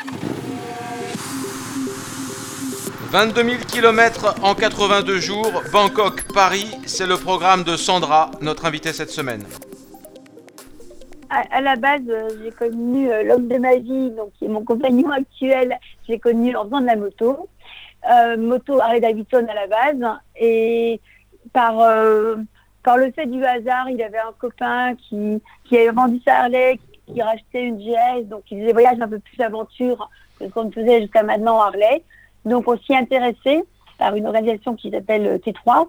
« 22 000 km en 82 jours, Bangkok-Paris, c'est le programme de Sandra, notre invitée cette semaine. À, la base, euh, j'ai connu euh, l'homme de ma vie, donc qui est mon compagnon actuel, j'ai connu en faisant de la moto. Euh, moto Harley Davidson à la base. Et par, par le fait du hasard, il avait un copain qui, qui avait vendu sa Harley, qui rachetait une GS, donc il faisait voyage un peu plus aventure que ce qu'on faisait jusqu'à maintenant Harley. Donc on s'y intéressait par une organisation qui s'appelle T3.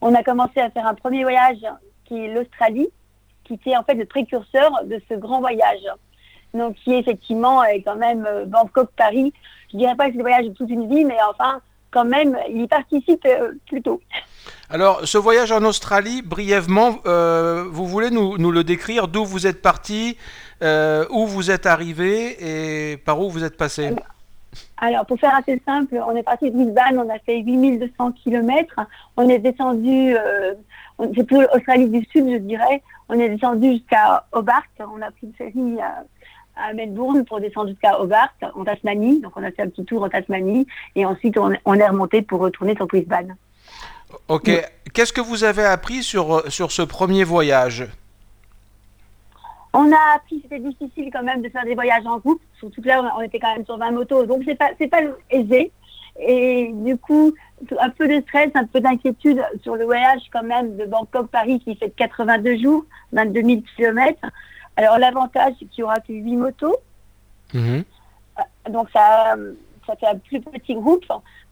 On a commencé à faire un premier voyage qui est l'Australie, qui était en fait le précurseur de ce grand voyage. Donc qui effectivement est quand même euh, Bangkok-Paris. Je dirais pas que c'est le voyage de toute une vie, mais enfin quand même, il y participe euh, plutôt. Alors, ce voyage en Australie, brièvement, euh, vous voulez nous, nous le décrire D'où vous êtes parti Où vous êtes arrivé Et par où vous êtes passé? Alors, pour faire assez simple, on est parti de Brisbane, on a fait 8200 km. On est descendu, euh, c'est plus Australie du Sud, je dirais. On est descendu jusqu'à Hobart. On a pris une ferry à, Melbourne pour descendre jusqu'à Hobart, en Tasmanie. Donc, on a fait un petit tour en Tasmanie. Et ensuite, on, on est remonté pour retourner sur Brisbane. Ok. Qu'est-ce que vous avez appris sur, sur ce premier voyage? On a appris, c'était difficile quand même de faire des voyages en groupe, surtout que là on était quand même sur 20 motos, donc c'est pas c'est pas aisé. Et du coup, un peu de stress, un peu d'inquiétude sur le voyage quand même de Bangkok-Paris qui fait 82 jours, 22 000 km. Alors l'avantage, c'est qu'il y aura que 8 motos. Mhm. Euh, donc ça, ça fait un plus petit groupe.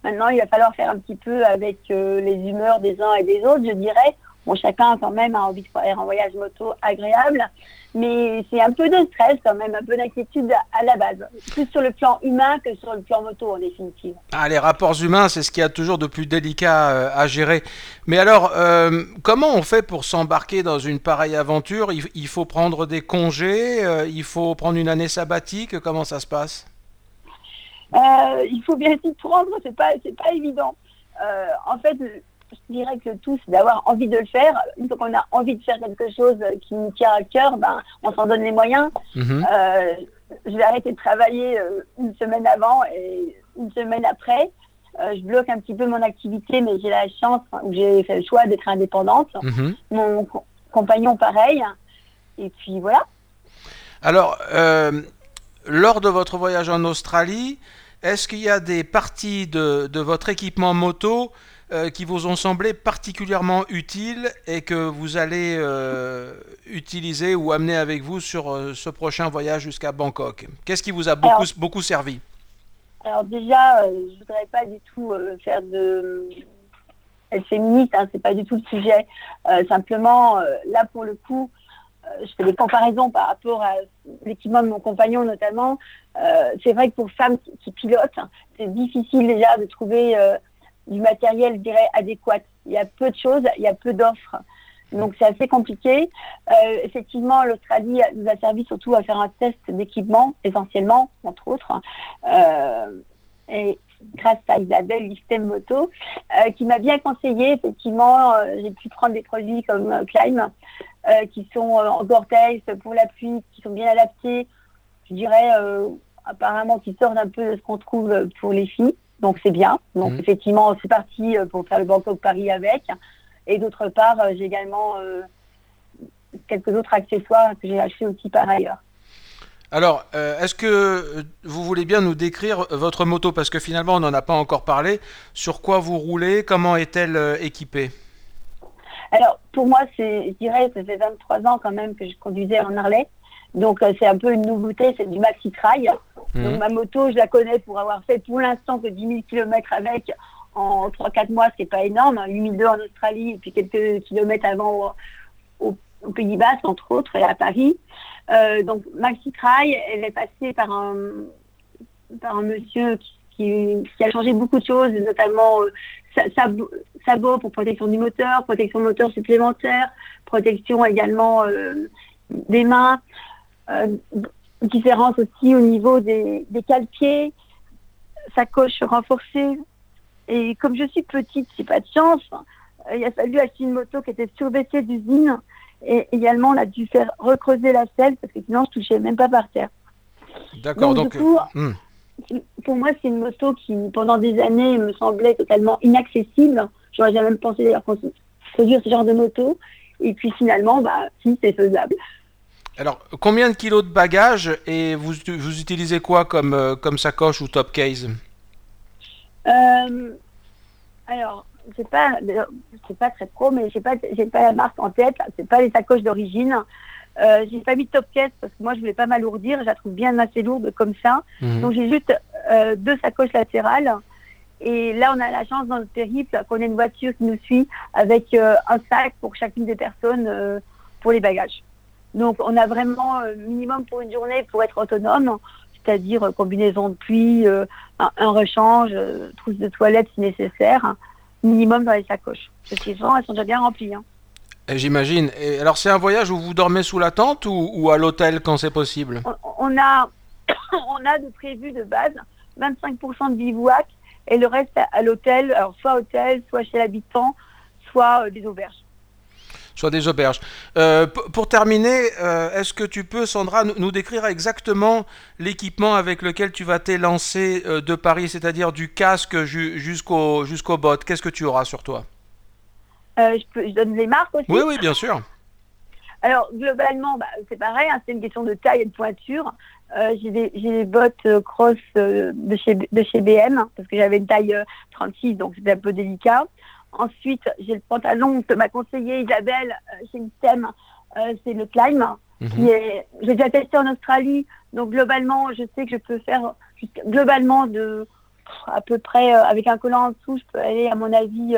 Maintenant, il va falloir faire un petit peu avec euh, les humeurs des uns et des autres, je dirais. Bon, chacun quand même a envie de faire un voyage moto agréable, mais c'est un peu de stress quand même, un peu d'inquiétude à la base, plus sur le plan humain que sur le plan moto en définitive. Ah, les rapports humains, c'est ce qu'il y a toujours de plus délicat euh, à gérer. Mais alors, euh, comment on fait pour s'embarquer dans une pareille aventure? Il, faut prendre des congés, euh, il faut prendre une année sabbatique, comment ça se passe? Il faut bien s'y prendre, c'est pas, pas évident. en fait, je dirais que le tout, c'est d'avoir envie de le faire. Une fois qu'on a envie de faire quelque chose qui nous tient à cœur, ben, on s'en donne les moyens. Mhm. Euh, je vais arrêter de travailler euh, une semaine avant et une semaine après. Euh, je bloque un petit peu mon activité, mais j'ai la chance, ou j'ai fait le choix d'être indépendante. Mhm. Mon compagnon, pareil. Et puis voilà. Alors, lors de votre voyage en Australie, est-ce qu'il y a des parties de, de votre équipement moto euh, qui vous ont semblé particulièrement utiles et que vous allez euh, utiliser ou amener avec vous sur euh, ce prochain voyage jusqu'à Bangkok Qu'est-ce qui vous a beaucoup, beaucoup servi? Alors déjà, je ne voudrais pas du tout faire de être féministe, hein, c'est pas du tout le sujet. simplement, là pour le coup, je fais des comparaisons par rapport à l'équipement de mon compagnon notamment. c'est vrai que pour femmes qui pilotent, c'est difficile déjà de trouver du matériel, je dirais, adéquat. Il y a peu de choses, il y a peu d'offres. Donc c'est assez compliqué. Euh, effectivement, l'Australie nous a servi surtout à faire un test d'équipement, essentiellement, entre autres. Euh, et grâce à Isabelle Listem Moto, euh, qui m'a bien conseillé. Effectivement, j'ai pu prendre des produits comme Climb, qui sont en Gore-Tex pour la pluie, qui sont bien adaptés. Je dirais, apparemment, qui sortent un peu de ce qu'on trouve pour les filles. Donc c'est bien. Donc mhm. effectivement, c'est parti euh, pour faire le Bangkok Paris avec. Et d'autre part, euh, j'ai également euh, quelques autres accessoires que j'ai achetés aussi par ailleurs. Alors, est-ce que vous voulez bien nous décrire votre moto? Parce que finalement, on n'en a pas encore parlé. Sur quoi vous roulez? Comment est-elle équipée? Alors, pour moi, je dirais, ça fait 23 ans quand même que je conduisais en Harley. Donc euh, c'est un peu une nouveauté, c'est du maxi trail. Mhm. Donc ma moto, je la connais pour avoir fait pour l'instant que 10 000 km avec en 3-4 mois, c'est pas énorme. 8002 en Australie et puis quelques kilomètres avant au, Pays Bas, entre autres, et à Paris. Euh, donc maxi trail, elle est passée par un, par un monsieur qui, qui, a changé beaucoup de choses, notamment euh, sabot pour protection du moteur, protection moteur supplémentaire, protection également euh, des mains. Euh, différence aussi au niveau des, des calpiers, sacoche renforcée. Et comme je suis petite, c'est pas de chance, euh, il a fallu acheter une moto qui était surbaissée d'usine. Et également, on a dû faire recreuser la selle parce que sinon, je touchais même pas par terre. D'accord, donc. coup, hmm. pour moi, c'est une moto qui, pendant des années, me semblait totalement inaccessible. J'aurais jamais pensé d'ailleurs produire ce genre de moto. Et puis finalement, bah, si, c'est faisable. Alors, combien de kilos de bagages et vous, vous utilisez quoi comme, euh, comme sacoche ou top case euh, Alors, c'est pas, c'est pas très pro, mais j'ai pas, j'ai pas la marque en tête. C'est pas les sacoches d'origine. Euh, j'ai pas mis de top case parce que moi je voulais pas m'alourdir. Je la trouve bien assez lourde comme ça. Mhm. Donc j'ai juste euh, deux sacoches latérales. Et là, on a la chance dans le périple qu'on ait une voiture qui nous suit avec un sac pour chacune des personnes pour les bagages. Donc, on a vraiment minimum pour une journée pour être autonome, c'est-à-dire combinaison de pluie, un, rechange, trousse de toilette si nécessaire, minimum dans les sacoches. Parce qu'ils sont, elles sont déjà bien remplies. Hein. J'imagine. alors, c'est un voyage où vous dormez sous la tente ou, à l'hôtel quand c'est possible? On, a, on a de prévu de base 25% de bivouac et le reste à, l'hôtel, alors soit hôtel, soit chez l'habitant, soit euh, des auberges. Soit des auberges. Euh, pour terminer, euh, est-ce que tu peux, Sandra, nous, décrire exactement l'équipement avec lequel tu vas t'élancer de Paris, c'est-à-dire du casque jusqu'au jusqu'au bottes Qu'est-ce que tu auras sur toi? Je, peux, je donne les marques aussi? Oui, oui, bien sûr. Alors, globalement, bah, c'est pareil, hein, c'est une question de taille et de pointure. Euh, j'ai des, bottes euh, cross euh, de, chez, de chez BM, hein, parce que j'avais une taille 36, donc c'était un peu délicat. Ensuite, j'ai le pantalon que m'a conseillé Isabelle chez System, c'est le Climb. Mhm. qui est, j'ai déjà testé en Australie, donc globalement, je sais que je peux faire globalement de à peu près avec un collant en dessous, je peux aller à mon avis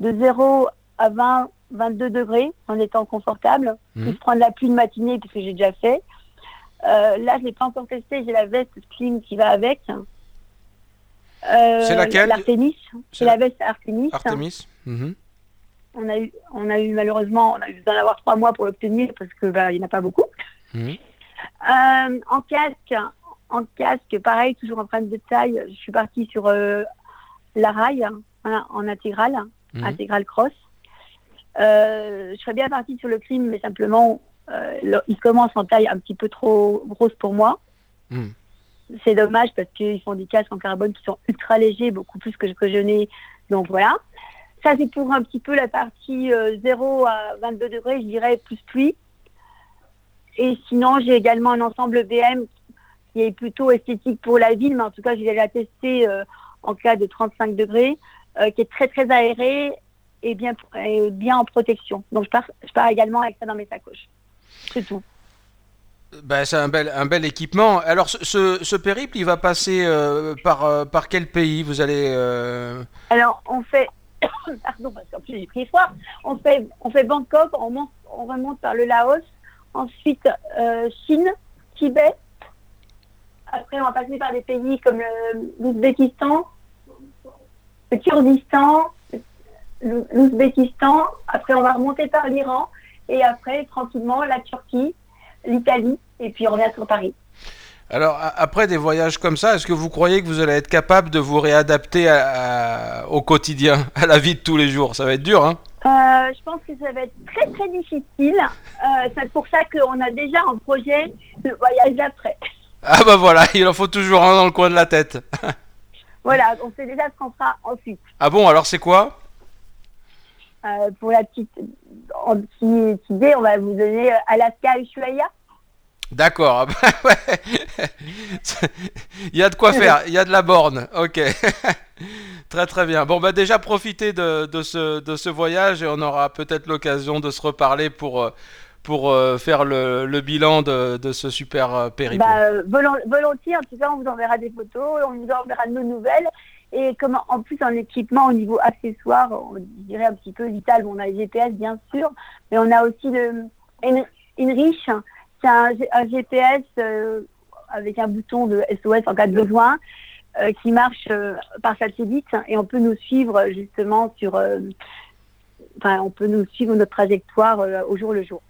de 0 à 20 22 degrés en étant confortable. Mmh. Je prends de la pluie de matinée parce que j'ai déjà fait. Euh, là, je l'ai pas encore testé. J'ai la veste clean qui va avec. Euh, c'est laquelle. C'est la... veste Artemis. Artemis. Mhm. On a eu, on a eu malheureusement, on a eu besoin d'avoir trois mois pour l'obtenir parce que bah, il n'y en a pas beaucoup. Mhm. Euh, en casque, en casque, pareil, toujours en train de taille. Je suis partie sur la rail hein, en intégrale, mhm. intégrale cross. Euh, je serais bien partie sur le crime, mais simplement, euh, il commence en taille un petit peu trop grosse pour moi. C'est dommage parce qu'ils font des casques en carbone qui sont ultra légers, beaucoup plus que, que je n'ai. Donc voilà. Ça, c'est pour un petit peu la partie 0 euh, à 22 degrés, je dirais, plus pluie. Et sinon, j'ai également un ensemble BM qui est plutôt esthétique pour la ville, mais en tout cas, je vais la tester en cas de 35 degrés, qui est très, très aéré et bien, bien en protection. Donc je pars, je pars également avec ça dans mes sacoches. C'est tout. Ben, c'est un bel, un bel équipement. Alors, ce, ce périple, il va passer euh, par, euh, par quel pays? Vous allez. Euh, Alors, on fait. Pardon, parce qu'en plus j'ai pris froid. On fait, on fait Bangkok, on, monte, on remonte par le Laos, ensuite Chine, Tibet. Après, on va passer par des pays comme l'Ouzbékistan, le Kurdistan, l'Ouzbékistan, après on va remonter par l'Iran, et après tranquillement la Turquie, l'Italie, et puis on revient sur Paris. Alors, après des voyages comme ça, est-ce que vous croyez que vous allez être capable de vous réadapter au quotidien, à la vie de tous les jours? Ça va être dur, hein? Euh, Je pense que ça va être très très difficile. Euh, c'est pour ça qu'on a déjà un projet de voyage d'après. Ah bah voilà, il en faut toujours un dans le coin de la tête. voilà, on sait déjà ce qu'on fera ensuite. Ah bon, alors c'est quoi? Euh, pour la petite, idée, on va vous donner Alaska Ushuaia. D'accord. il y a de quoi faire. Il y a de la borne. Ok. très très bien. Bon bah déjà profitez de, de, ce, de ce voyage et on aura peut-être l'occasion de se reparler pour euh, pour faire le, le, bilan de, de, ce super périple. Bah, volontiers, en tout cas, on vous enverra des photos, on vous enverra nos nouvelles. Et comme en plus en équipement au niveau accessoire, on dirait un petit peu vital, on a les GPS bien sûr, mais on a aussi le Inrich, c'est un, GPS euh, avec un bouton de SOS en cas de besoin euh, qui marche euh, par satellite et on peut nous suivre justement sur, enfin on peut nous suivre notre trajectoire au jour le jour.